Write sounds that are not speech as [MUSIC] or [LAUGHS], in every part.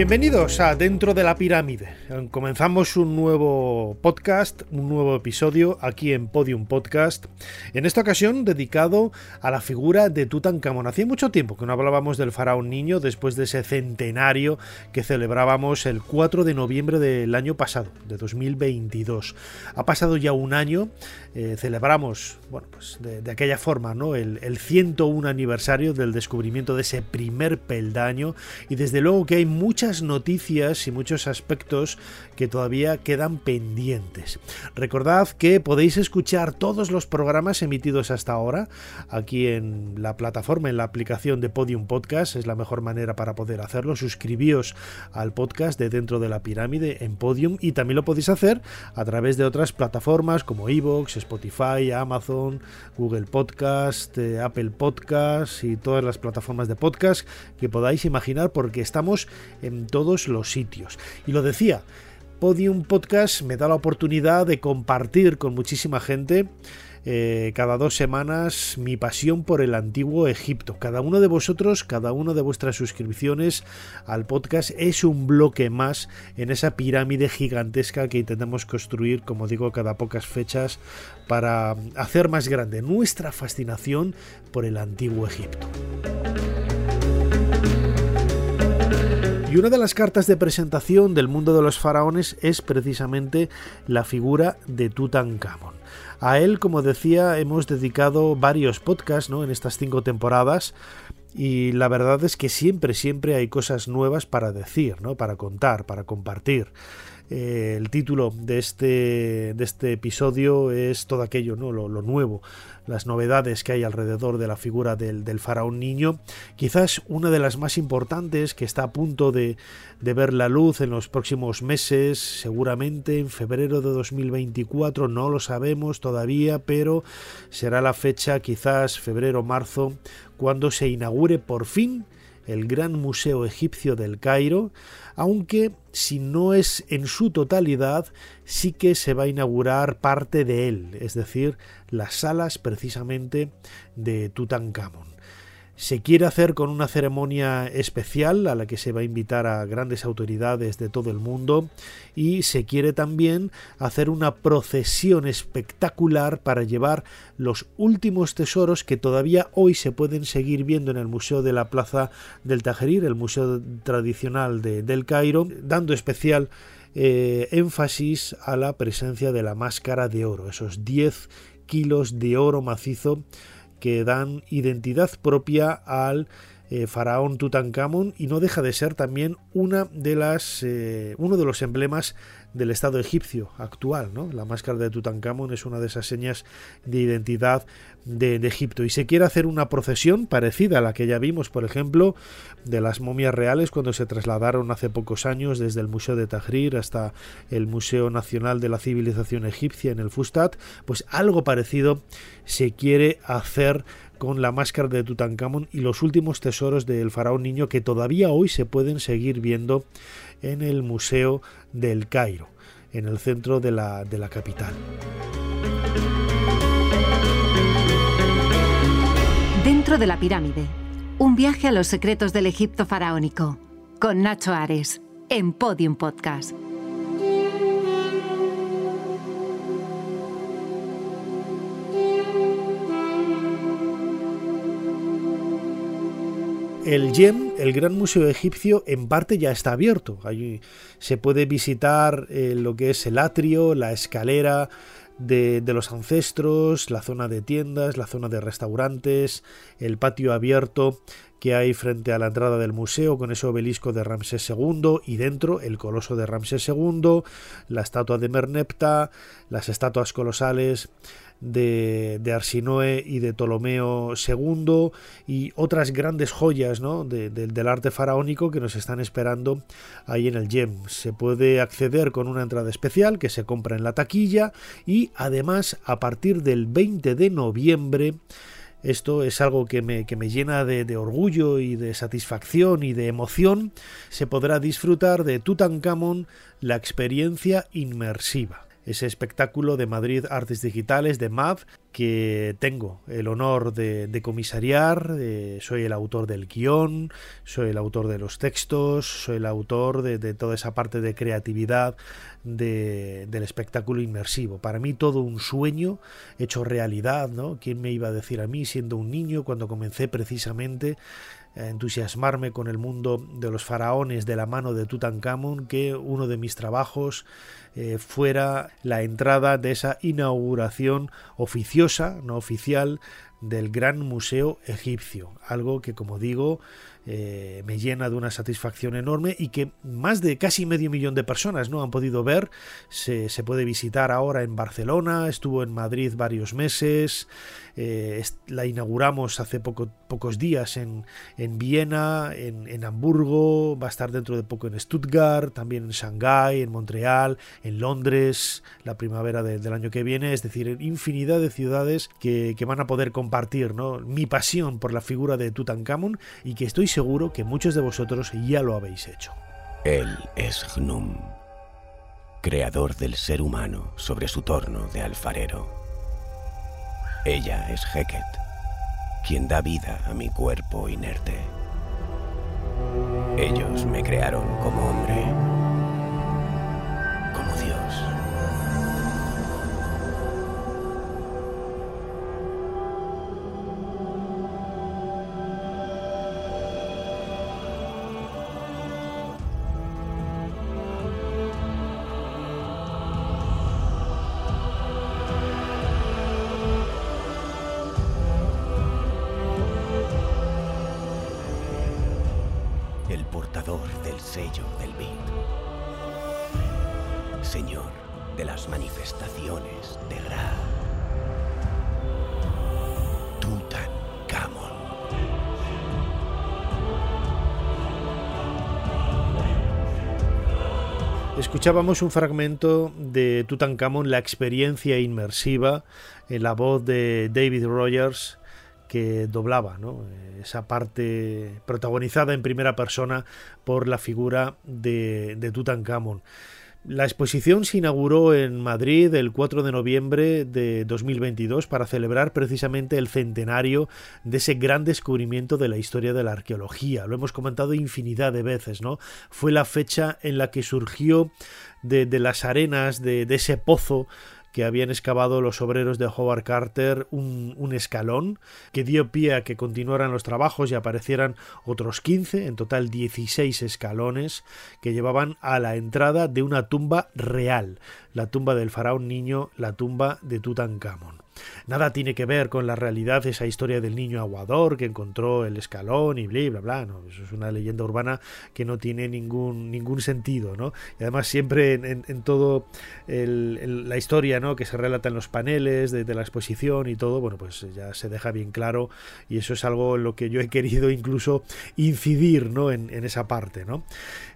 Bienvenidos a Dentro de la Pirámide. Comenzamos un nuevo podcast, un nuevo episodio aquí en Podium Podcast. En esta ocasión dedicado a la figura de Tutankamón. Hacía mucho tiempo que no hablábamos del faraón niño después de ese centenario que celebrábamos el 4 de noviembre del año pasado, de 2022. Ha pasado ya un año, eh, celebramos, bueno, pues de, aquella forma, ¿no? El, el 101 aniversario del descubrimiento de ese primer peldaño y desde luego que hay muchas noticias y muchos aspectos que todavía quedan pendientes. Recordad que podéis escuchar todos los programas emitidos hasta ahora aquí en la plataforma, en la aplicación de Podium Podcast, es la mejor manera para poder hacerlo. Suscribíos al podcast de Dentro de la Pirámide en Podium y también lo podéis hacer a través de otras plataformas como Evox, Spotify, Amazon, Google Podcast, eh, Apple Podcast y todas las plataformas de podcast que podáis imaginar porque estamos en todos los sitios. Y lo decía, Podium Podcast me da la oportunidad de compartir con muchísima gente eh, cada dos semanas mi pasión por el antiguo Egipto. Cada uno de vosotros, cada una de vuestras suscripciones al podcast es un bloque más en esa pirámide gigantesca que intentamos construir, como digo, cada pocas fechas para hacer más grande nuestra fascinación por el antiguo Egipto. Y una de las cartas de presentación del mundo de los faraones es precisamente la figura de Tutankamón. A él, como decía, hemos dedicado varios podcasts ¿no? en estas cinco temporadas y la verdad es que siempre, siempre hay cosas nuevas para decir, ¿no? para contar, para compartir. Eh, el título de este, de este episodio es todo aquello, ¿no? Lo, nuevo, las novedades que hay alrededor de la figura del, del, faraón niño. Quizás una de las más importantes que está a punto de, de ver la luz en los próximos meses, seguramente en febrero de 2024, no lo sabemos todavía, pero será la fecha quizás febrero-marzo cuando se inaugure por fin el Gran Museo Egipcio del Cairo, aunque si no es en su totalidad, sí que se va a inaugurar parte de él, es decir, las salas precisamente de Tutankamón se quiere hacer con una ceremonia especial a la que se va a invitar a grandes autoridades de todo el mundo y se quiere también hacer una procesión espectacular para llevar los últimos tesoros que todavía hoy se pueden seguir viendo en el Museo de la Plaza del Tajerir, el museo tradicional de, del Cairo, dando especial eh, énfasis a la presencia de la máscara de oro, esos 10 kilos de oro macizo que dan identidad propia al eh, faraón Tutankamón y no deja de ser también una de las, eh, uno de los emblemas del Estado egipcio actual. ¿no? La máscara de Tutankamón es una de esas señas de identidad de, Egipto. Y se quiere hacer una procesión parecida a la que ya vimos, por ejemplo, de las momias reales cuando se trasladaron hace pocos años desde el Museo de Tahrir hasta el Museo Nacional de la Civilización Egipcia en el Fustat. Pues algo parecido se quiere hacer con la máscara de Tutankamón y los últimos tesoros del faraón niño que todavía hoy se pueden seguir viendo en el Museo del Cairo, en el centro de la, de la capital. Dentro de la pirámide, un viaje a los secretos del Egipto faraónico, con Nacho Ares, en Podium Podcast. El YEM, el Gran Museo Egipcio, en parte ya está abierto. Allí se puede visitar eh, lo que es el atrio, la escalera de, de, los ancestros, la zona de tiendas, la zona de restaurantes, el patio abierto que hay frente a la entrada del museo con ese obelisco de Ramsés II y dentro el coloso de Ramsés II, la estatua de Merneptah, las estatuas colosales de, de, Arsinoe y de Ptolomeo II y otras grandes joyas del arte faraónico que nos están esperando ahí en el GEM. Se puede acceder con una entrada especial que se compra en la taquilla y además a partir del 20 de noviembre esto es algo que me, que me llena de, de, orgullo y de satisfacción y de emoción. Se podrá disfrutar de Tutankamón, la experiencia inmersiva ese espectáculo de Madrid Artes Digitales de MAV que tengo el honor de, comisariar, soy el autor del guion, soy el autor de los textos, soy el autor de, toda esa parte de creatividad del espectáculo inmersivo. Para mí todo un sueño hecho realidad, ¿no? ¿Quién me iba a decir a mí siendo un niño cuando comencé precisamente entusiasmarme con el mundo de los faraones de la mano de Tutankamón que uno de mis trabajos eh, fuera la entrada de esa inauguración oficiosa, no oficial, del Gran Museo Egipcio. Algo que, como digo, eh, me llena de una satisfacción enorme y que más de casi medio millón de personas no han podido ver. Se, puede visitar ahora en Barcelona, estuvo en Madrid varios meses, eh, la inauguramos hace pocos días en, en Viena, en, Hamburgo, va a estar dentro de poco en Stuttgart, también en Shanghái, en Montreal, en Londres, la primavera del año que viene, es decir, infinidad de ciudades que, que van a poder compartir ¿no? mi pasión por la figura de Tutankamón y que estoy seguro que muchos de vosotros ya lo habéis hecho. Él es Gnum, creador del ser humano sobre su torno de alfarero. Ella es Heket, quien da vida a mi cuerpo inerte. Ellos me crearon como hombre, Escuchábamos un fragmento de Tutankamón, la experiencia inmersiva, en la voz de David Rogers, que doblaba esa parte protagonizada en primera persona por la figura de, de Tutankamón. La exposición se inauguró en Madrid el 4 de noviembre de 2022 para celebrar precisamente el centenario de ese gran descubrimiento de la historia de la arqueología. Lo hemos comentado infinidad de veces, ¿no? Fue la fecha en la que surgió de, las arenas de, de ese pozo que habían excavado los obreros de Howard Carter un, un, escalón que dio pie a que continuaran los trabajos y aparecieran otros 15, en total 16 escalones que llevaban a la entrada de una tumba real, la tumba del faraón niño, la tumba de Tutankamón. Nada tiene que ver con la realidad esa historia del niño aguador que encontró el escalón y bla bla bla. No, eso es una leyenda urbana que no tiene ningún, ningún sentido, ¿no? Y además siempre en, en, todo la historia ¿no? que se relata en los paneles de, la exposición y todo, bueno, pues ya se deja bien claro y eso es algo en lo que yo he querido incluso incidir ¿no? en, esa parte, ¿no?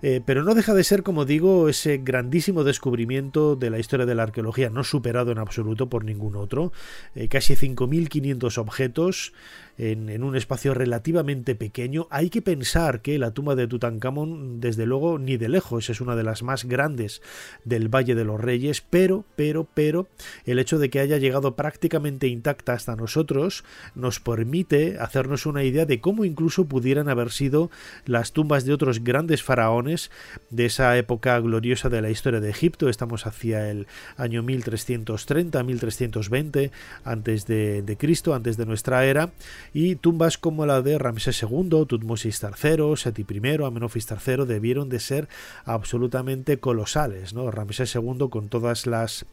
Eh, pero no deja de ser, como digo, ese grandísimo descubrimiento de la historia de la arqueología, no superado en absoluto por ningún otro, eh, casi 5.500 objetos en, un espacio relativamente pequeño. Hay que pensar que la tumba de Tutankamón, desde luego, ni de lejos es una de las más grandes del Valle de los Reyes, pero, pero, pero, el hecho de que haya llegado prácticamente intacta hasta nosotros nos permite hacernos una idea de cómo incluso pudieran haber sido las tumbas de otros grandes faraones de esa época gloriosa de la historia de Egipto. Estamos hacia el año 1330, 1320 antes de, de Cristo, antes de nuestra era y tumbas como la de Ramsés II, Tutmosis III, Seti I, Amenofis III debieron de ser absolutamente colosales. ¿no? Ramsés II con todas las,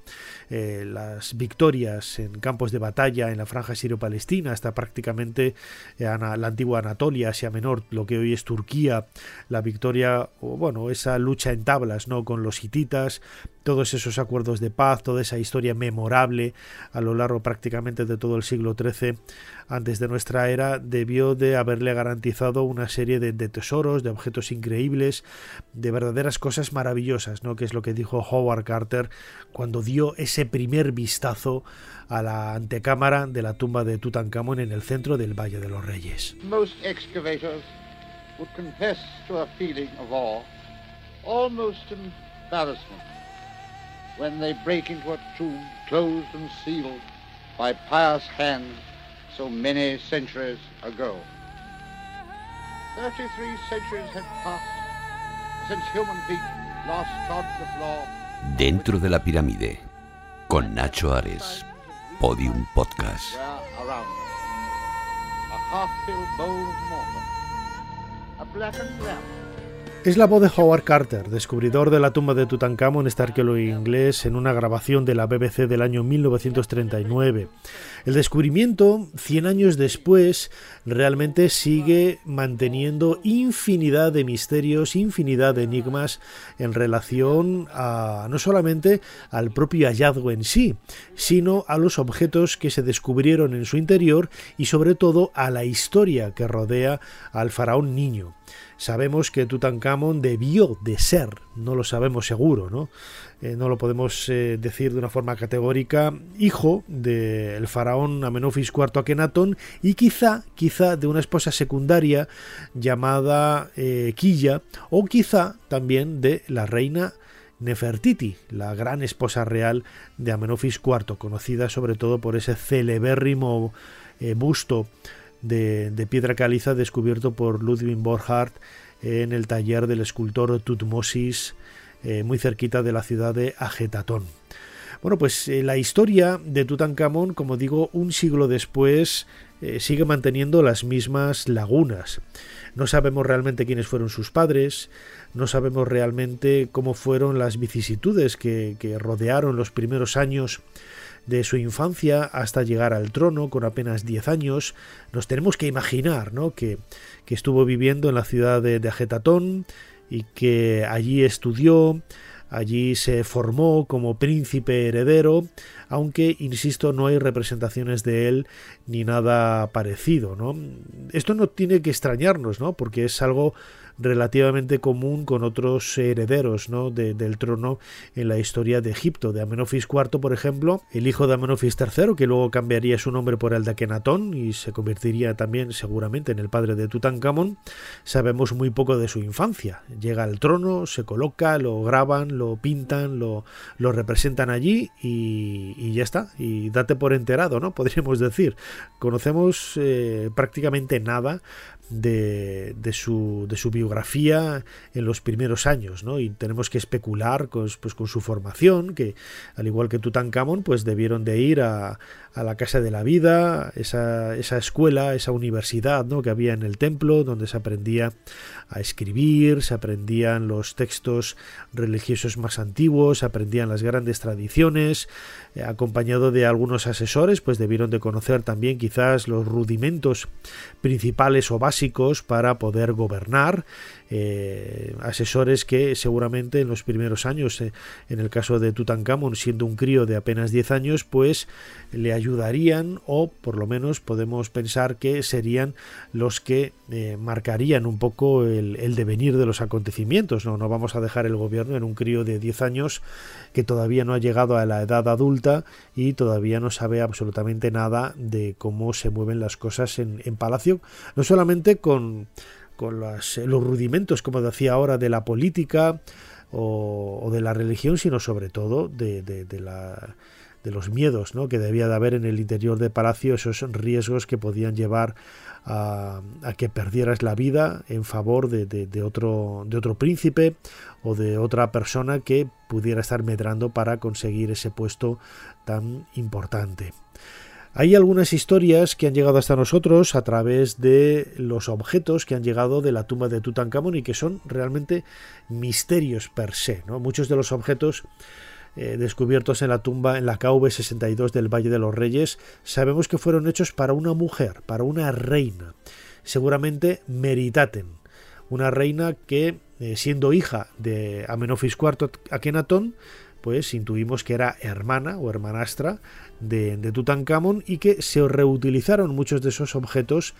eh, las victorias en campos de batalla en la franja sirio-palestina hasta prácticamente eh, la antigua Anatolia, Asia Menor, lo que hoy es Turquía, la victoria, o bueno, esa lucha en tablas ¿no? con los hititas, todos esos acuerdos de paz, toda esa historia memorable a lo largo prácticamente de todo el siglo XIII antes de nuestra era, debió de haberle garantizado una serie de, tesoros, de objetos increíbles, de verdaderas cosas maravillosas, ¿no? que es lo que dijo Howard Carter cuando dio ese primer vistazo a la antecámara de la tumba de Tutankamón en el centro del Valle de los Reyes. Most excavators would confess to a feeling of awe, almost embarrassment, when they break into a tomb closed and sealed by pious hands so many centuries ago. 33 centuries have passed since human feet last trod the floor. Dentro de la pirámide, con Nacho Ares, Podium Podcast. A half-filled bowl of mortar, a blackened lamp, Es la voz de Howard Carter, descubridor de la tumba de Tutankamón, este arqueólogo inglés, en una grabación de la BBC del año 1939. El descubrimiento, 100 años después, realmente sigue manteniendo infinidad de misterios, infinidad de enigmas en relación a no solamente al propio hallazgo en sí, sino a los objetos que se descubrieron en su interior y sobre todo a la historia que rodea al faraón niño. Sabemos que Tutankamón debió de ser, no lo sabemos seguro, ¿no? Eh, no lo podemos eh, decir de una forma categórica, hijo del faraón Amenofis IV Akenatón y quizá, quizá de una esposa secundaria llamada eh, Quilla o quizá también de la reina Nefertiti, la gran esposa real de Amenofis IV, conocida sobre todo por ese celebérrimo busto de, piedra caliza descubierto por Ludwig Borchardt en el taller del escultor Tutmosis, eh, muy cerquita de la ciudad de Agetatón. Bueno, pues eh, la historia de Tutankamón, como digo, un siglo después eh, sigue manteniendo las mismas lagunas. No sabemos realmente quiénes fueron sus padres, no sabemos realmente cómo fueron las vicisitudes que rodearon los primeros años de su infancia hasta llegar al trono con apenas 10 años, nos tenemos que imaginar ¿no? que, que estuvo viviendo en la ciudad de, de Agetatón y que allí estudió, allí se formó como príncipe heredero, aunque, insisto, no hay representaciones de él ni nada parecido. ¿no? Esto no tiene que extrañarnos, ¿no? porque es algo relativamente común con otros herederos ¿no? del trono en la historia de Egipto. De Amenofis IV, por ejemplo, el hijo de Amenofis III, que luego cambiaría su nombre por el de Akenatón y se convertiría también seguramente en el padre de Tutankamón, sabemos muy poco de su infancia. Llega al trono, se coloca, lo graban, lo pintan, lo, lo representan allí y, ya está. Y date por enterado, ¿no? [LAUGHS] Podríamos decir. Conocemos eh, prácticamente nada de, de, su, de su biografía en los primeros años, ¿no? Y tenemos que especular con, pues, con su formación, que al igual que Tutankamón, pues debieron de ir a, a la Casa de la Vida, esa, esa escuela, esa universidad ¿no? que había en el templo, donde se aprendía a escribir, se aprendían los textos religiosos más antiguos, se aprendían las grandes tradiciones, eh, acompañado de algunos asesores, pues debieron de conocer también quizás los rudimentos principales o básicos para poder gobernar, eh, asesores que seguramente en los primeros años, eh, en el caso de Tutankamón, siendo un crío de apenas 10 años, pues le ayudarían o por lo menos podemos pensar que serían los que eh, marcarían un poco el, devenir de los acontecimientos. ¿no? vamos a dejar el gobierno en un crío de 10 años que todavía no ha llegado a la edad adulta y todavía no sabe absolutamente nada de cómo se mueven las cosas en Palacio, no solamente con con los rudimentos, como decía ahora, de la política o, de la religión, sino sobre todo de, de los miedos ¿no? que debía de haber en el interior de palacio, esos riesgos que podían llevar a, que perdieras la vida en favor de, otro, de otro príncipe o de otra persona que pudiera estar medrando para conseguir ese puesto tan importante. Hay algunas historias que han llegado hasta nosotros a través de los objetos que han llegado de la tumba de Tutankamón y que son realmente misterios per se. ¿no? Muchos de los objetos eh, descubiertos en la tumba en la KV62 del Valle de los Reyes sabemos que fueron hechos para una mujer, para una reina, seguramente Meritaten, una reina que, eh, siendo hija de Amenofis IV Akenatón, pues intuimos que era hermana o hermanastra de, de Tutankamón y que se reutilizaron muchos de esos objetos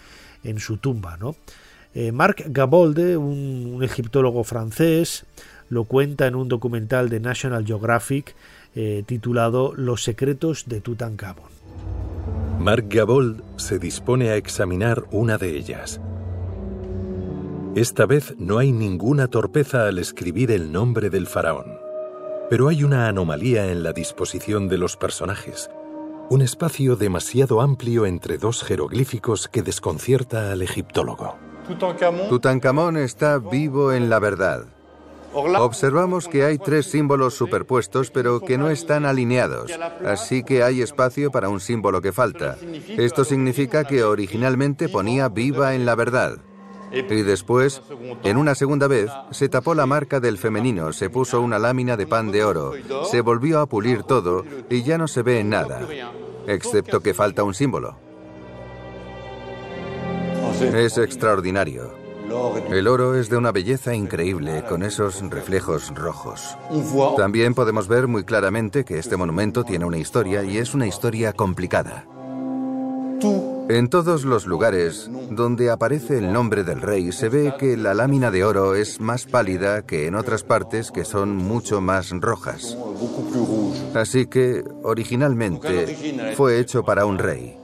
en su tumba. ¿no? Eh, Marc Gabolde, un, egiptólogo francés, lo cuenta en un documental de National Geographic eh, titulado Los secretos de Tutankamón. Marc Gabold se dispone a examinar una de ellas. Esta vez no hay ninguna torpeza al escribir el nombre del faraón. Pero hay una anomalía en la disposición de los personajes, un espacio demasiado amplio entre dos jeroglíficos que desconcierta al egiptólogo. Tutankamón está vivo en la verdad. Observamos que hay tres símbolos superpuestos pero que no están alineados, así que hay espacio para un símbolo que falta. Esto significa que originalmente ponía viva en la verdad. Y después, en una segunda vez, se tapó la marca del femenino, se puso una lámina de pan de oro, se volvió a pulir todo y ya no se ve nada, excepto que falta un símbolo. Es extraordinario. El oro es de una belleza increíble con esos reflejos rojos. También podemos ver muy claramente que este monumento tiene una historia y es una historia complicada. En todos los lugares donde aparece el nombre del rey se ve que la lámina de oro es más pálida que en otras partes que son mucho más rojas. Así que, originalmente, fue hecho para un rey.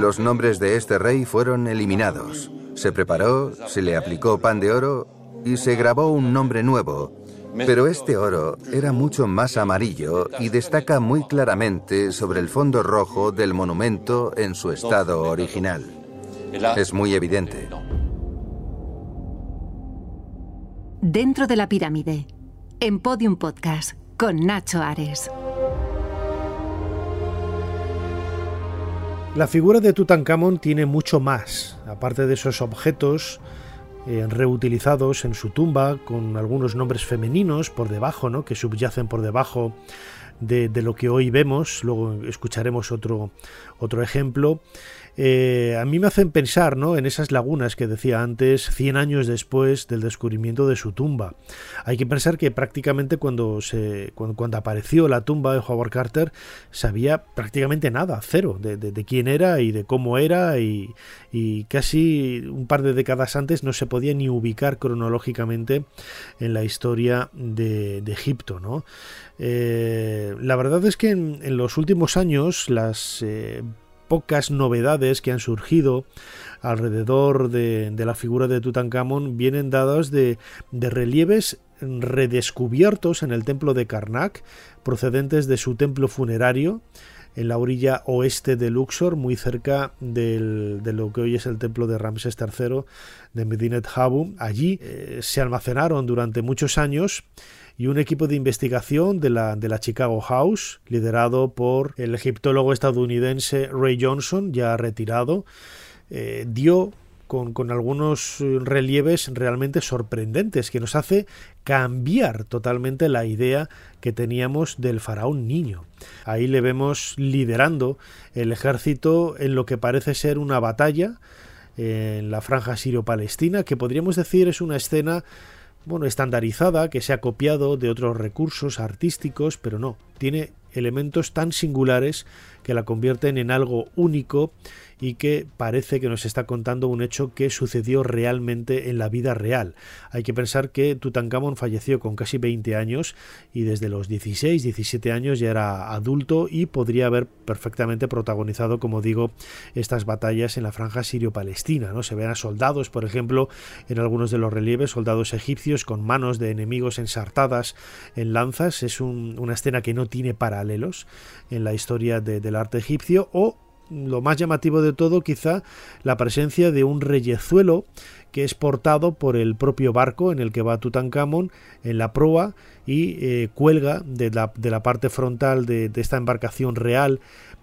Los nombres de este rey fueron eliminados. Se preparó, se le aplicó pan de oro y se grabó un nombre nuevo, pero este oro era mucho más amarillo y destaca muy claramente sobre el fondo rojo del monumento en su estado original. Es muy evidente. Dentro de la pirámide, en Podium Podcast, con Nacho Ares. La figura de Tutankamón tiene mucho más, aparte de esos objetos eh, reutilizados en su tumba con algunos nombres femeninos por debajo, ¿no? que subyacen por debajo de, de, lo que hoy vemos. Luego escucharemos otro, otro ejemplo. Eh, a mí me hacen pensar ¿no? en esas lagunas que decía antes, 100 años después del descubrimiento de su tumba. Hay que pensar que prácticamente cuando, se, cuando, apareció la tumba de Howard Carter sabía prácticamente nada, cero, de, quién era y de cómo era y, casi un par de décadas antes no se podía ni ubicar cronológicamente en la historia de, Egipto. ¿no? Eh, la verdad es que en, los últimos años las eh, pocas novedades que han surgido alrededor de, la figura de Tutankamón vienen dadas de, relieves redescubiertos en el templo de Karnak, procedentes de su templo funerario, en la orilla oeste de Luxor, muy cerca de lo que hoy es el templo de Ramsés III de Medinet Habu. Allí eh, se almacenaron durante muchos años y un equipo de investigación de la, de la Chicago House, liderado por el egiptólogo estadounidense Ray Johnson, ya retirado, eh, dio con, con, algunos relieves realmente sorprendentes que nos hace cambiar totalmente la idea que teníamos del faraón niño. Ahí le vemos liderando el ejército en lo que parece ser una batalla en la franja sirio-palestina, que podríamos decir es una escena bueno, estandarizada, que se ha copiado de otros recursos artísticos, pero no, tiene elementos tan singulares que la convierten en algo único y que parece que nos está contando un hecho que sucedió realmente en la vida real. Hay que pensar que Tutankamón falleció con casi 20 años y desde los 16, 17 años ya era adulto y podría haber perfectamente protagonizado, como digo, estas batallas en la franja sirio-palestina. ¿no? Se ven a soldados, por ejemplo, en algunos de los relieves, soldados egipcios con manos de enemigos ensartadas en lanzas. Es una escena que no tiene paralelos en la historia del arte egipcio o lo más llamativo de todo quizá la presencia de un reyezuelo que es portado por el propio barco en el que va Tutankamón en la proa y eh, cuelga de la, de la, parte frontal de, de esta embarcación real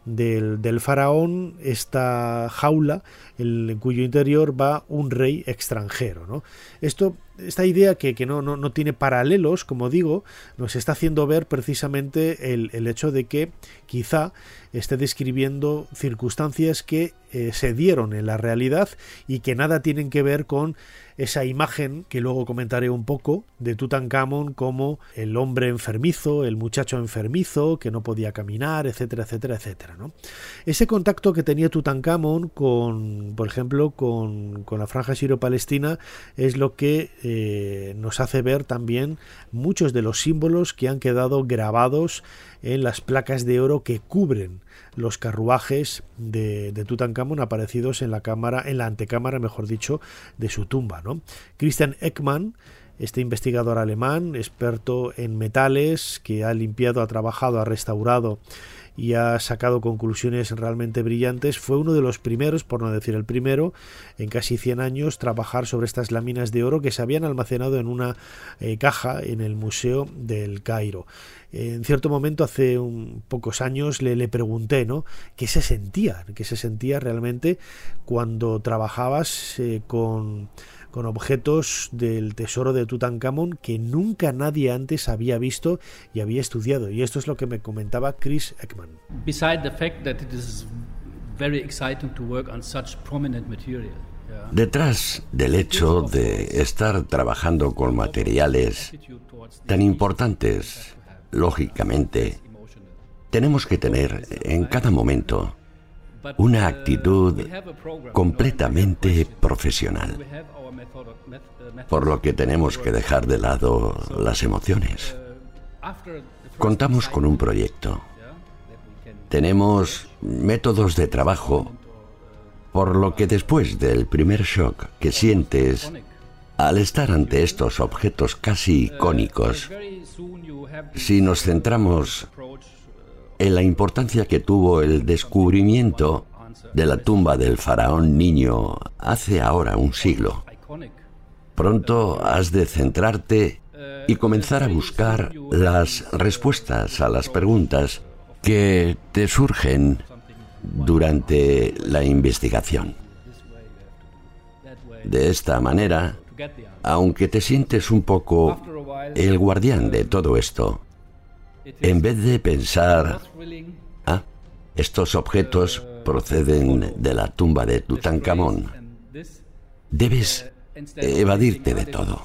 del, faraón esta jaula en cuyo interior va un rey extranjero. Esto esta idea que, que no, no, no, tiene paralelos, como digo, nos está haciendo ver precisamente el, el hecho de que quizá esté describiendo circunstancias que eh, se dieron en la realidad y que nada tienen que ver con esa imagen que luego comentaré un poco de Tutankamón como el hombre enfermizo, el muchacho enfermizo que no podía caminar, etcétera, etcétera, etcétera. ¿no? Ese contacto que tenía Tutankamón con, por ejemplo, con, con la franja sirio-palestina es lo que eh, nos hace ver también muchos de los símbolos que han quedado grabados en las placas de oro que cubren los carruajes de, de Tutankamón aparecidos en la cámara, en la antecámara, mejor dicho, de su tumba. ¿no? Christian Ekman, este investigador alemán, experto en metales, que ha limpiado, ha trabajado, ha restaurado y ha sacado conclusiones realmente brillantes. Fue uno de los primeros, por no decir el primero, en casi 100 años trabajar sobre estas láminas de oro que se habían almacenado en una eh, caja en el Museo del Cairo. En cierto momento, hace pocos años, le, le pregunté ¿no? qué se sentía, qué se sentía realmente cuando trabajabas eh, con con objetos del tesoro de Tutankamón que nunca nadie antes había visto y había estudiado. Y esto es lo que me comentaba Chris Ekman. Detrás del hecho de estar trabajando con materiales tan importantes, lógicamente, tenemos que tener en cada momento una actitud completamente profesional por lo que tenemos que dejar de lado las emociones. Contamos con un proyecto. Tenemos métodos de trabajo, por lo que después del primer shock que sientes al estar ante estos objetos casi icónicos, si nos centramos en la importancia que tuvo el descubrimiento de la tumba del faraón niño hace ahora un siglo, Pronto has de centrarte y comenzar a buscar las respuestas a las preguntas que te surgen durante la investigación. De esta manera, aunque te sientes un poco el guardián de todo esto, en vez de pensar, ah, estos objetos proceden de la tumba de Tutankamón, debes evadirte de todo.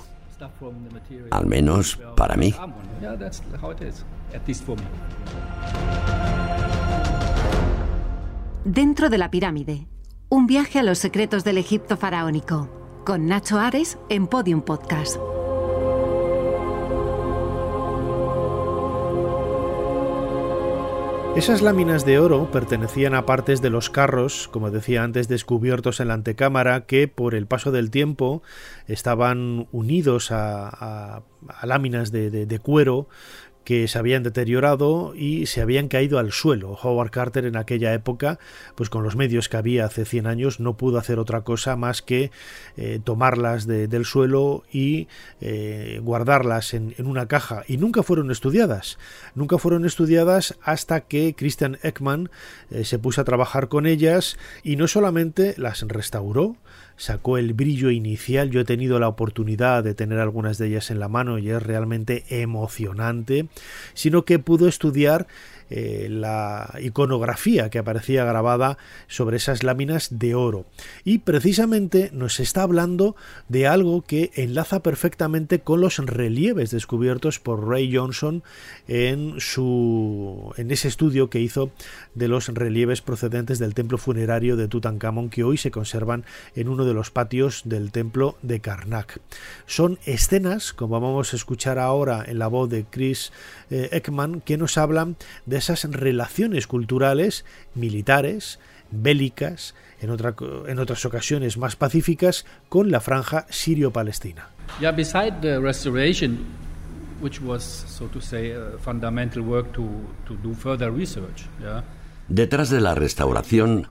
Al menos para mí. Dentro de la pirámide, un viaje a los secretos del Egipto faraónico, con Nacho Ares en Podium Podcast. Esas láminas de oro pertenecían a partes de los carros, como decía antes, descubiertos en la antecámara, que por el paso del tiempo estaban unidos a, a, a láminas de, de, de, cuero que se habían deteriorado y se habían caído al suelo. Howard Carter en aquella época, pues con los medios que había hace 100 años, no pudo hacer otra cosa más que eh, tomarlas de, del suelo y eh, guardarlas en, en, una caja. Y nunca fueron estudiadas. Nunca fueron estudiadas hasta que Christian Ekman eh, se puso a trabajar con ellas y no solamente las restauró, sacó el brillo inicial. Yo he tenido la oportunidad de tener algunas de ellas en la mano y es realmente emocionante, sino que pudo estudiar eh, la iconografía que aparecía grabada sobre esas láminas de oro. Y precisamente nos está hablando de algo que enlaza perfectamente con los relieves descubiertos por Ray Johnson en, su, en ese estudio que hizo de los relieves procedentes del templo funerario de Tutankamón que hoy se conservan en uno de los patios del templo de Karnak. Son escenas, como vamos a escuchar ahora en la voz de Chris eh, Ekman, que nos hablan de esas relaciones culturales, militares, bélicas, en, otra, en otras ocasiones más pacíficas, con la franja sirio-palestina. Yeah, beside the restoration, which was, so to say, a fundamental work to, to do further research, yeah, Detrás de la restauración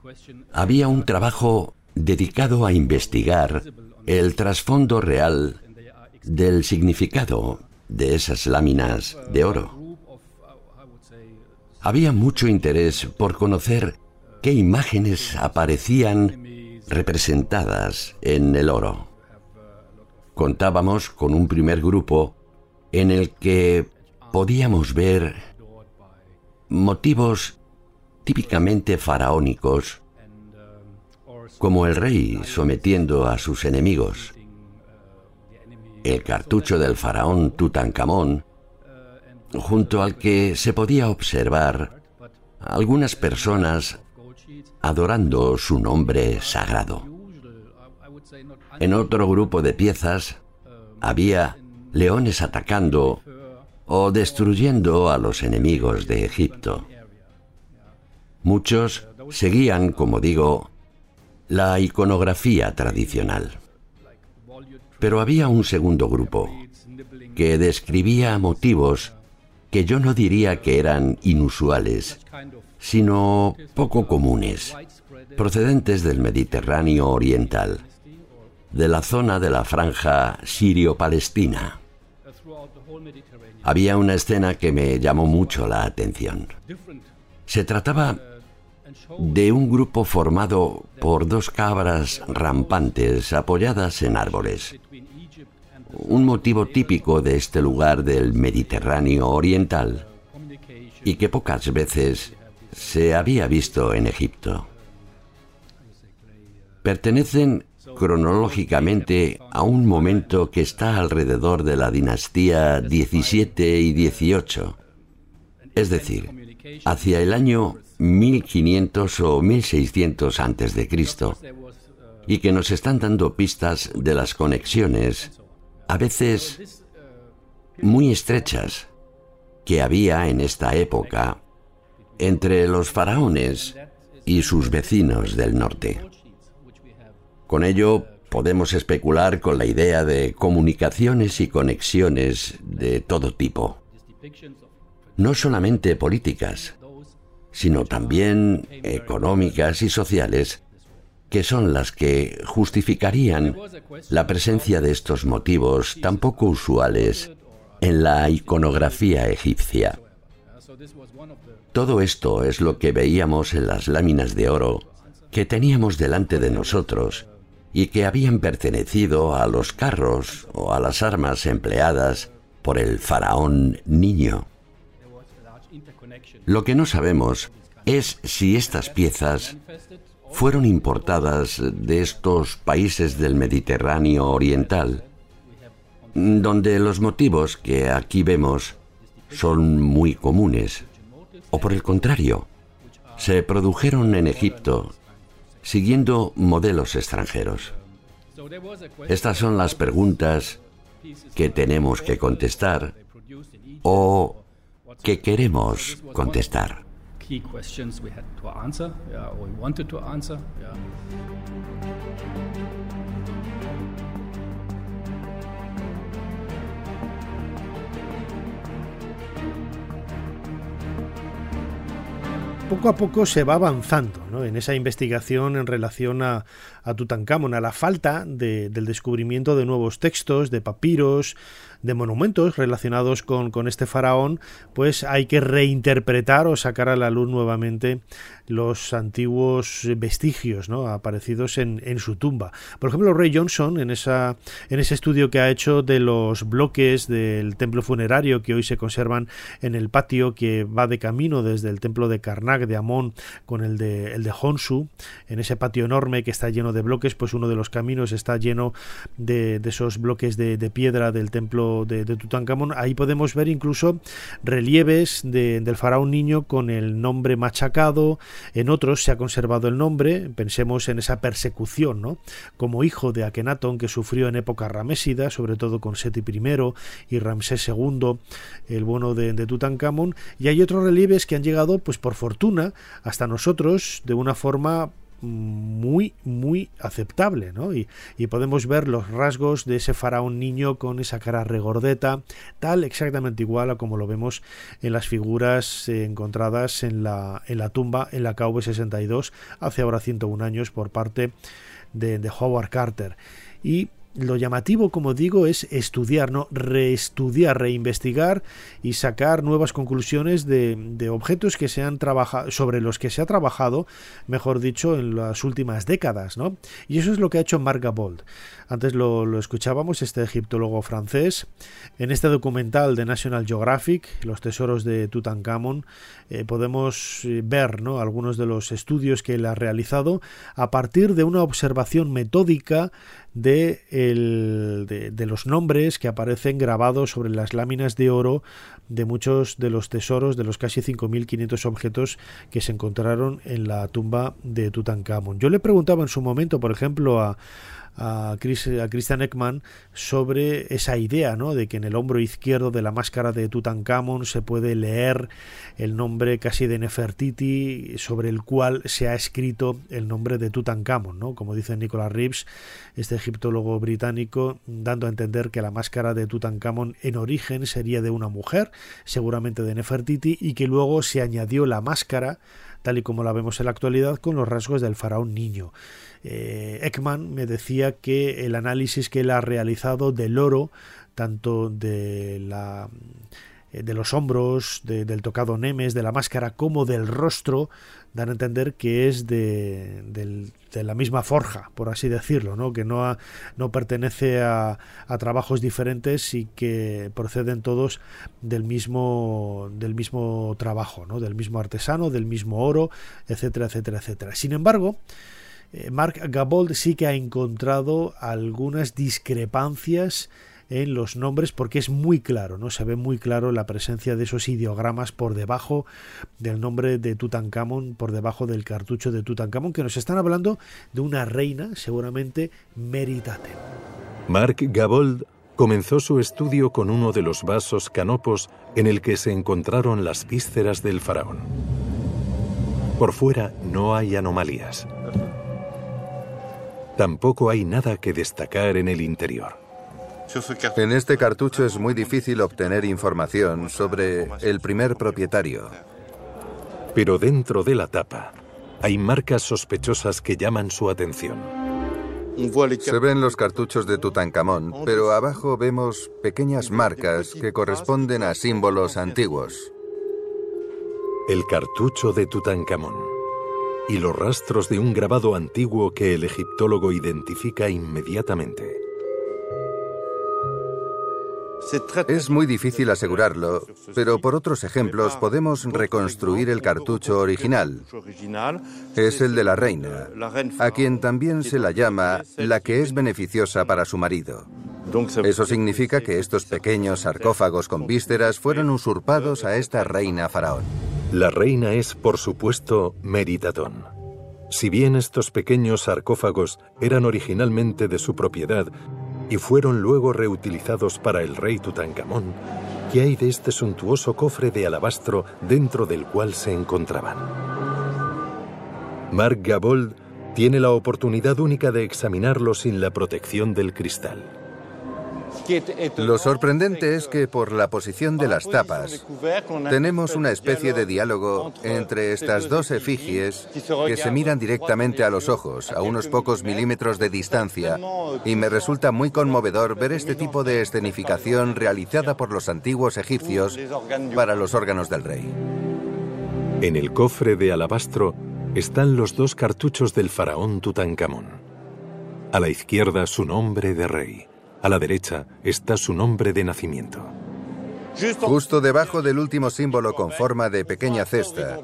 había un trabajo dedicado a investigar el trasfondo real del significado de esas láminas de oro. Había mucho interés por conocer qué imágenes aparecían representadas en el oro. Contábamos con un primer grupo en el que podíamos ver motivos típicamente faraónicos, como el rey sometiendo a sus enemigos, el cartucho del faraón Tutankamón, junto al que se podía observar algunas personas adorando su nombre sagrado. En otro grupo de piezas había leones atacando o destruyendo a los enemigos de Egipto. Muchos seguían, como digo, la iconografía tradicional. Pero había un segundo grupo que describía motivos que yo no diría que eran inusuales, sino poco comunes, procedentes del Mediterráneo Oriental, de la zona de la franja sirio-palestina. Había una escena que me llamó mucho la atención. Se trataba de un grupo formado por dos cabras rampantes apoyadas en árboles. Un motivo típico de este lugar del Mediterráneo Oriental y que pocas veces se había visto en Egipto. Pertenecen cronológicamente a un momento que está alrededor de la dinastía 17 y 18, es decir, hacia el año 1500 o 1600 antes de Cristo, y que nos están dando pistas de las conexiones, a veces muy estrechas, que había en esta época entre los faraones y sus vecinos del norte. Con ello podemos especular con la idea de comunicaciones y conexiones de todo tipo, no solamente políticas, sino también económicas y sociales, que son las que justificarían la presencia de estos motivos tan poco usuales en la iconografía egipcia. Todo esto es lo que veíamos en las láminas de oro que teníamos delante de nosotros y que habían pertenecido a los carros o a las armas empleadas por el faraón niño. Lo que no sabemos es si estas piezas fueron importadas de estos países del Mediterráneo Oriental, donde los motivos que aquí vemos son muy comunes, o por el contrario, se produjeron en Egipto siguiendo modelos extranjeros. Estas son las preguntas que tenemos que contestar o que queremos contestar. Poco a poco se va avanzando en esa investigación en relación a, a Tutankamón, a la falta del descubrimiento de nuevos textos, de papiros, de monumentos relacionados con, con, este faraón, pues hay que reinterpretar o sacar a la luz nuevamente los antiguos vestigios ¿no? aparecidos en, en, su tumba. Por ejemplo, Ray Johnson, en, esa, en ese estudio que ha hecho de los bloques del templo funerario que hoy se conservan en el patio que va de camino desde el templo de Karnak de Amón con el de, el de Honsu, en ese patio enorme que está lleno de bloques, pues uno de los caminos está lleno de, de esos bloques de, de, piedra del templo de, de, Tutankamón. Ahí podemos ver incluso relieves del faraón niño con el nombre machacado, en otros se ha conservado el nombre, pensemos en esa persecución, ¿no? Como hijo de Akenatón que sufrió en época ramésida, sobre todo con Seti I y Ramsés II, el bueno de, de Tutankamón, y hay otros relieves que han llegado, pues por fortuna, hasta nosotros de una forma muy, muy aceptable, ¿no? Y, podemos ver los rasgos de ese faraón niño con esa cara regordeta, tal exactamente igual a como lo vemos en las figuras eh, encontradas en la, en la tumba en la KV62 hace ahora 101 años por parte de, de Howard Carter. Y lo llamativo, como digo, es estudiar, ¿no? reestudiar, reinvestigar y sacar nuevas conclusiones de, de objetos que se han trabajado, sobre los que se ha trabajado, mejor dicho, en las últimas décadas, ¿no? Y eso es lo que ha hecho Marc Gabold. Antes lo, escuchábamos, este egiptólogo francés. En este documental de National Geographic, Los tesoros de Tutankamón, eh, podemos eh, ver ¿no? algunos de los estudios que él ha realizado a partir de una observación metódica de, de, los nombres que aparecen grabados sobre las láminas de oro de muchos de los tesoros, de los casi 5.500 objetos que se encontraron en la tumba de Tutankamón. Yo le preguntaba en su momento, por ejemplo, a, a, Christian Ekman sobre esa idea ¿no? de que en el hombro izquierdo de la máscara de Tutankamón se puede leer el nombre casi de Nefertiti sobre el cual se ha escrito el nombre de Tutankamón, ¿no? como dice Nicholas Reeves, este egiptólogo británico, dando a entender que la máscara de Tutankamón en origen sería de una mujer, seguramente de Nefertiti, y que luego se añadió la máscara tal y como la vemos en la actualidad, con los rasgos del faraón niño. Eh, Ekman me decía que el análisis que él ha realizado del oro, tanto de la de los hombros, del tocado nemes, de la máscara, como del rostro, dan a entender que es de, la misma forja, por así decirlo, ¿no? que no, no pertenece a, a, trabajos diferentes y que proceden todos del mismo, del mismo trabajo, ¿no? del mismo artesano, del mismo oro, etcétera, etcétera, etcétera. Sin embargo, eh, Mark Gabold sí que ha encontrado algunas discrepancias en los nombres porque es muy claro, ¿no? Se ve muy claro la presencia de esos ideogramas por debajo del nombre de Tutankamón, por debajo del cartucho de Tutankamón, que nos están hablando de una reina, seguramente Meritate. Mark Gabold comenzó su estudio con uno de los vasos canopos en el que se encontraron las vísceras del faraón. Por fuera no hay anomalías. Tampoco hay nada que destacar en el interior. En este cartucho es muy difícil obtener información sobre el primer propietario. Pero dentro de la tapa hay marcas sospechosas que llaman su atención. Se ven los cartuchos de Tutankamón, pero abajo vemos pequeñas marcas que corresponden a símbolos antiguos. El cartucho de Tutankamón y los rastros de un grabado antiguo que el egiptólogo identifica inmediatamente. Es muy difícil asegurarlo, pero por otros ejemplos podemos reconstruir el cartucho original. Es el de la reina, a quien también se la llama la que es beneficiosa para su marido. Eso significa que estos pequeños sarcófagos con vísceras fueron usurpados a esta reina faraón. La reina es, por supuesto, Meritatón. Si bien estos pequeños sarcófagos eran originalmente de su propiedad y fueron luego reutilizados para el rey Tutankamón, ¿qué hay de este suntuoso cofre de alabastro dentro del cual se encontraban? Marc Gabold tiene la oportunidad única de examinarlo sin la protección del cristal. Lo sorprendente es que por la posición de las tapas tenemos una especie de diálogo entre estas dos efigies que se miran directamente a los ojos, a unos pocos milímetros de distancia, y me resulta muy conmovedor ver este tipo de escenificación realizada por los antiguos egipcios para los órganos del rey. En el cofre de alabastro están los dos cartuchos del faraón Tutankamón. A la izquierda su nombre de rey. A la derecha está su nombre de nacimiento. Justo debajo del último símbolo con forma de pequeña cesta,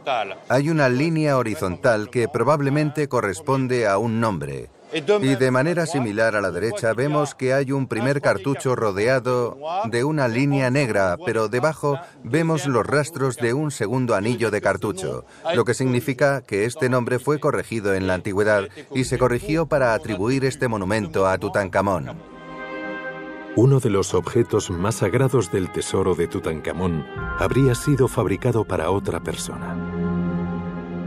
hay una línea horizontal que probablemente corresponde a un nombre. Y de manera similar a la derecha vemos que hay un primer cartucho rodeado de una línea negra, pero debajo vemos los rastros de un segundo anillo de cartucho, lo que significa que este nombre fue corregido en la antigüedad y se corrigió para atribuir este monumento a Tutankamón. Uno de los objetos más sagrados del tesoro de Tutankamón habría sido fabricado para otra persona.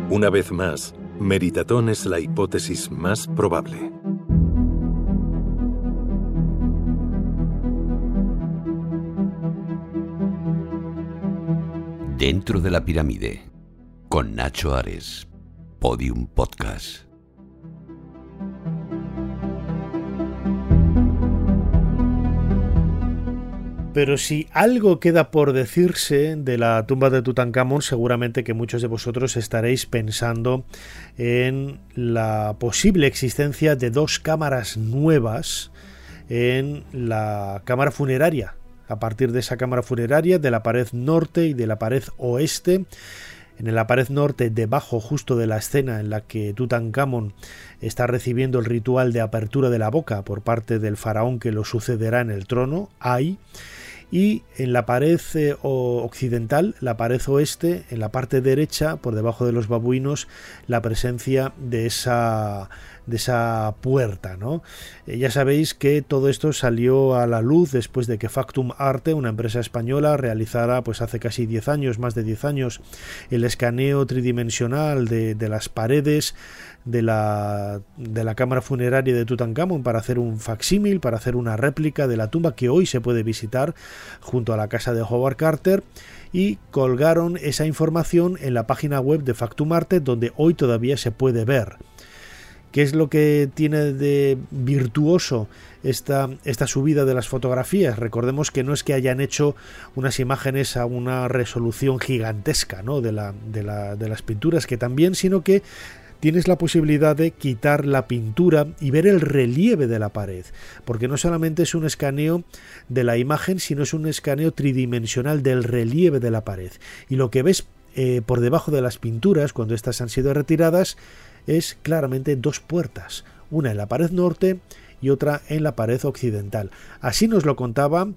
Una vez más, Meritatón es la hipótesis más probable. Dentro de la pirámide, con Nacho Ares, Podium Podcast. Pero si algo queda por decirse de la tumba de Tutankamón, seguramente que muchos de vosotros estaréis pensando en la posible existencia de dos cámaras nuevas en la cámara funeraria. A partir de esa cámara funeraria, de la pared norte y de la pared oeste, en la pared norte, debajo justo de la escena en la que Tutankamón está recibiendo el ritual de apertura de la boca por parte del faraón que lo sucederá en el trono, hay y en la pared eh, occidental, la pared oeste, en la parte derecha, por debajo de los babuinos, la presencia de esa de esa puerta, ¿no? Eh, ya sabéis que todo esto salió a la luz después de que Factum Arte, una empresa española, realizara pues hace casi 10 años, más de 10 años, el escaneo tridimensional de, de las paredes de la, de la cámara funeraria de Tutankamón para hacer un facsímil, para hacer una réplica de la tumba que hoy se puede visitar junto a la casa de Howard Carter y colgaron esa información en la página web de Factum Arte donde hoy todavía se puede ver. ¿Qué es lo que tiene de virtuoso esta, esta, subida de las fotografías? Recordemos que no es que hayan hecho unas imágenes a una resolución gigantesca ¿no? de, la, de, la, de las pinturas, que también, sino que tienes la posibilidad de quitar la pintura y ver el relieve de la pared, porque no solamente es un escaneo de la imagen, sino es un escaneo tridimensional del relieve de la pared. Y lo que ves eh, por debajo de las pinturas, cuando estas han sido retiradas, es claramente dos puertas, una en la pared norte y otra en la pared occidental. Así nos lo contaba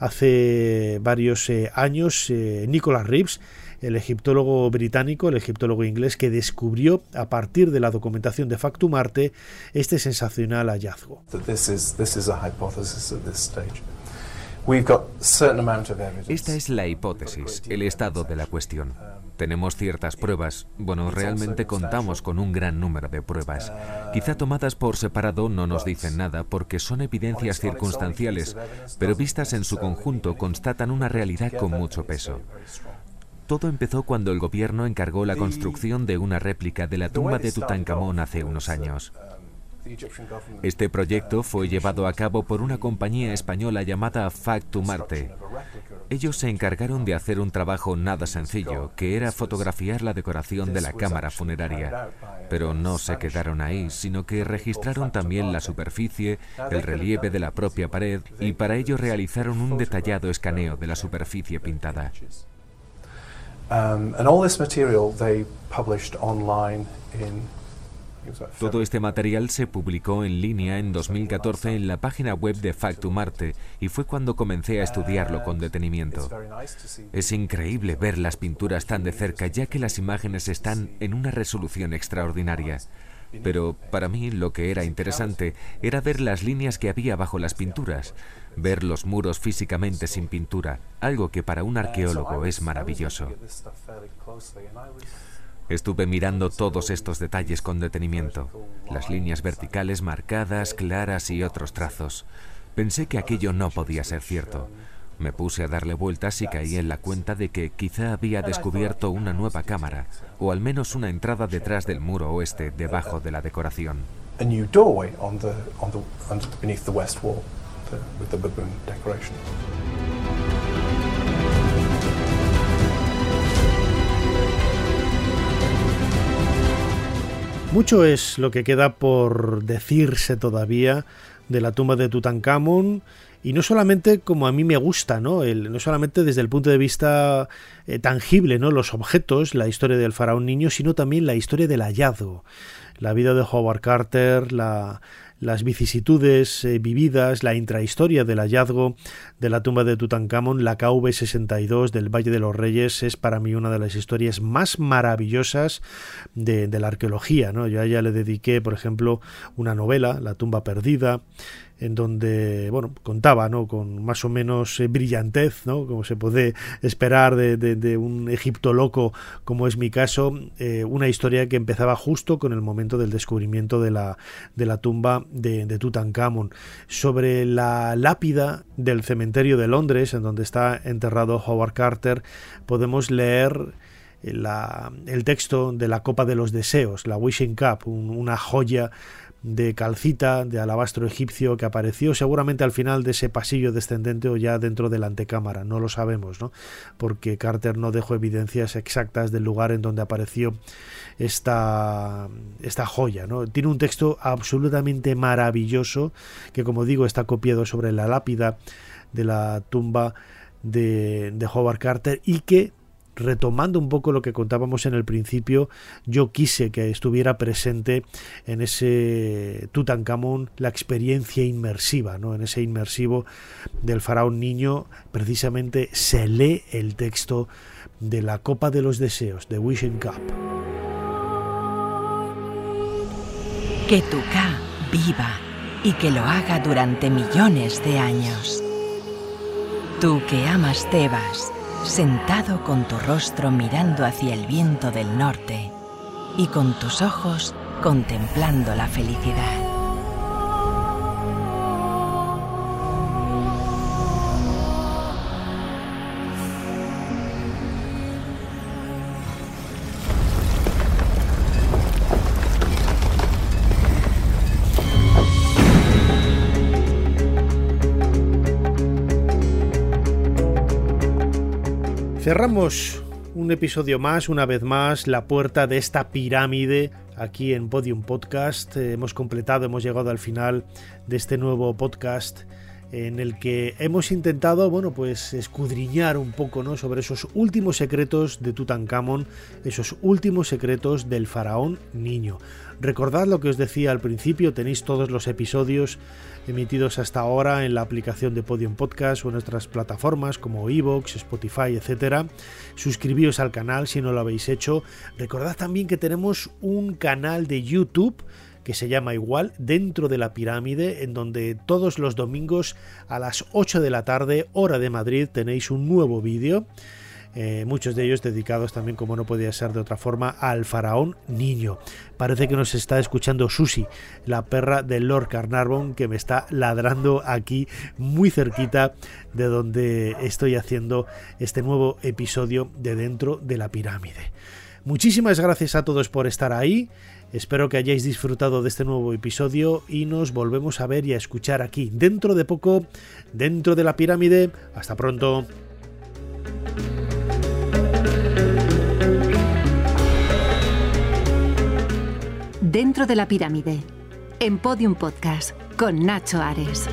hace varios eh, años eh, Nicholas Reeves el egiptólogo británico, el egiptólogo inglés, que descubrió a partir de la documentación de Factum Arte este sensacional hallazgo. Esta es la hipótesis, el estado de la cuestión. Tenemos ciertas pruebas, bueno, realmente contamos con un gran número de pruebas. Quizá tomadas por separado no nos dicen nada porque son evidencias circunstanciales, pero vistas en su conjunto constatan una realidad con mucho peso. Todo empezó cuando el gobierno encargó la construcción de una réplica de la tumba de Tutankamón hace unos años. Este proyecto fue llevado a cabo por una compañía española llamada Factum Arte. Ellos se encargaron de hacer un trabajo nada sencillo, que era fotografiar la decoración de la cámara funeraria. Pero no se quedaron ahí, sino que registraron también la superficie, el relieve de la propia pared y para ello realizaron un detallado escaneo de la superficie pintada. Todo este material se publicó en línea en 2014 en la página web de Factum Arte y fue cuando comencé a estudiarlo con detenimiento. Es increíble ver las pinturas tan de cerca ya que las imágenes están en una resolución extraordinaria. Pero para mí lo que era interesante era ver las líneas que había bajo las pinturas, ver los muros físicamente sin pintura, algo que para un arqueólogo es maravilloso. Estuve mirando todos estos detalles con detenimiento, las líneas verticales marcadas, claras y otros trazos. Pensé que aquello no podía ser cierto. Me puse a darle vueltas y caí en la cuenta de que quizá había descubierto una nueva cámara, o al menos una entrada detrás del muro oeste, debajo de la decoración. Mucho es lo que queda por decirse todavía de la tumba de Tutankamón y no solamente como a mí me gusta, ¿no? no solamente desde el punto de vista eh, tangible, ¿no? Los objetos, la historia del faraón niño, sino también la historia del hallazgo, la vida de Howard Carter, la, las vicisitudes eh, vividas, la intrahistoria del hallazgo de la tumba de Tutankamón, la KV62 del Valle de los Reyes, es para mí una de las historias más maravillosas de, la arqueología. ¿no? Yo a ella le dediqué, por ejemplo, una novela, La tumba perdida, en donde bueno contaba ¿no? con más o menos eh, brillantez ¿no? como se puede esperar de, un Egipto loco como es mi caso eh, una historia que empezaba justo con el momento del descubrimiento de la, de la tumba de, de sobre la lápida del cementerio de Londres en donde está enterrado Howard Carter podemos leer eh, la, el texto de la Copa de los Deseos, la Wishing Cup, una joya de calcita, de alabastro egipcio que apareció seguramente al final de ese pasillo descendente o ya dentro de la antecámara, no lo sabemos, ¿no? porque Carter no dejó evidencias exactas del lugar en donde apareció esta, esta joya. ¿no? Tiene un texto absolutamente maravilloso que como digo está copiado sobre la lápida de la tumba de, de Howard Carter y que retomando un poco lo que contábamos en el principio, yo quise que estuviera presente en ese Tutankamón la experiencia inmersiva, ¿no? En ese inmersivo del faraón niño, precisamente se lee el texto de la Copa de los Deseos, de Wishing Cup. Que tu Ka viva y que lo haga durante millones de años. Tú que amas Tebas, sentado con tu rostro mirando hacia el viento del norte y con tus ojos contemplando la felicidad. Cerramos un episodio más, una vez más, la puerta de esta pirámide aquí en Podium Podcast. Hemos completado, hemos llegado al final de este nuevo podcast en el que hemos intentado, bueno, pues escudriñar un poco, ¿no? sobre esos últimos secretos de Tutankamón, esos últimos secretos del faraón niño. Recordad lo que os decía al principio, tenéis todos los episodios emitidos hasta ahora en la aplicación de Podium Podcast o en nuestras plataformas como Evox, Spotify, etc. Suscribíos al canal si no lo habéis hecho. Recordad también que tenemos un canal de YouTube que se llama igual Dentro de la Pirámide, en donde todos los domingos a las 8 de la tarde, hora de Madrid, tenéis un nuevo vídeo. Eh, muchos de ellos dedicados también, como no podía ser de otra forma, al faraón niño. Parece que nos está escuchando Susi, la perra de Lord Carnarvon, que me está ladrando aquí muy cerquita de donde estoy haciendo este nuevo episodio de Dentro de la Pirámide. Muchísimas gracias a todos por estar ahí. Espero que hayáis disfrutado de este nuevo episodio y nos volvemos a ver y a escuchar aquí dentro de poco, dentro de la pirámide. Hasta pronto. Dentro de la pirámide, en Podium Podcast, con Nacho Ares.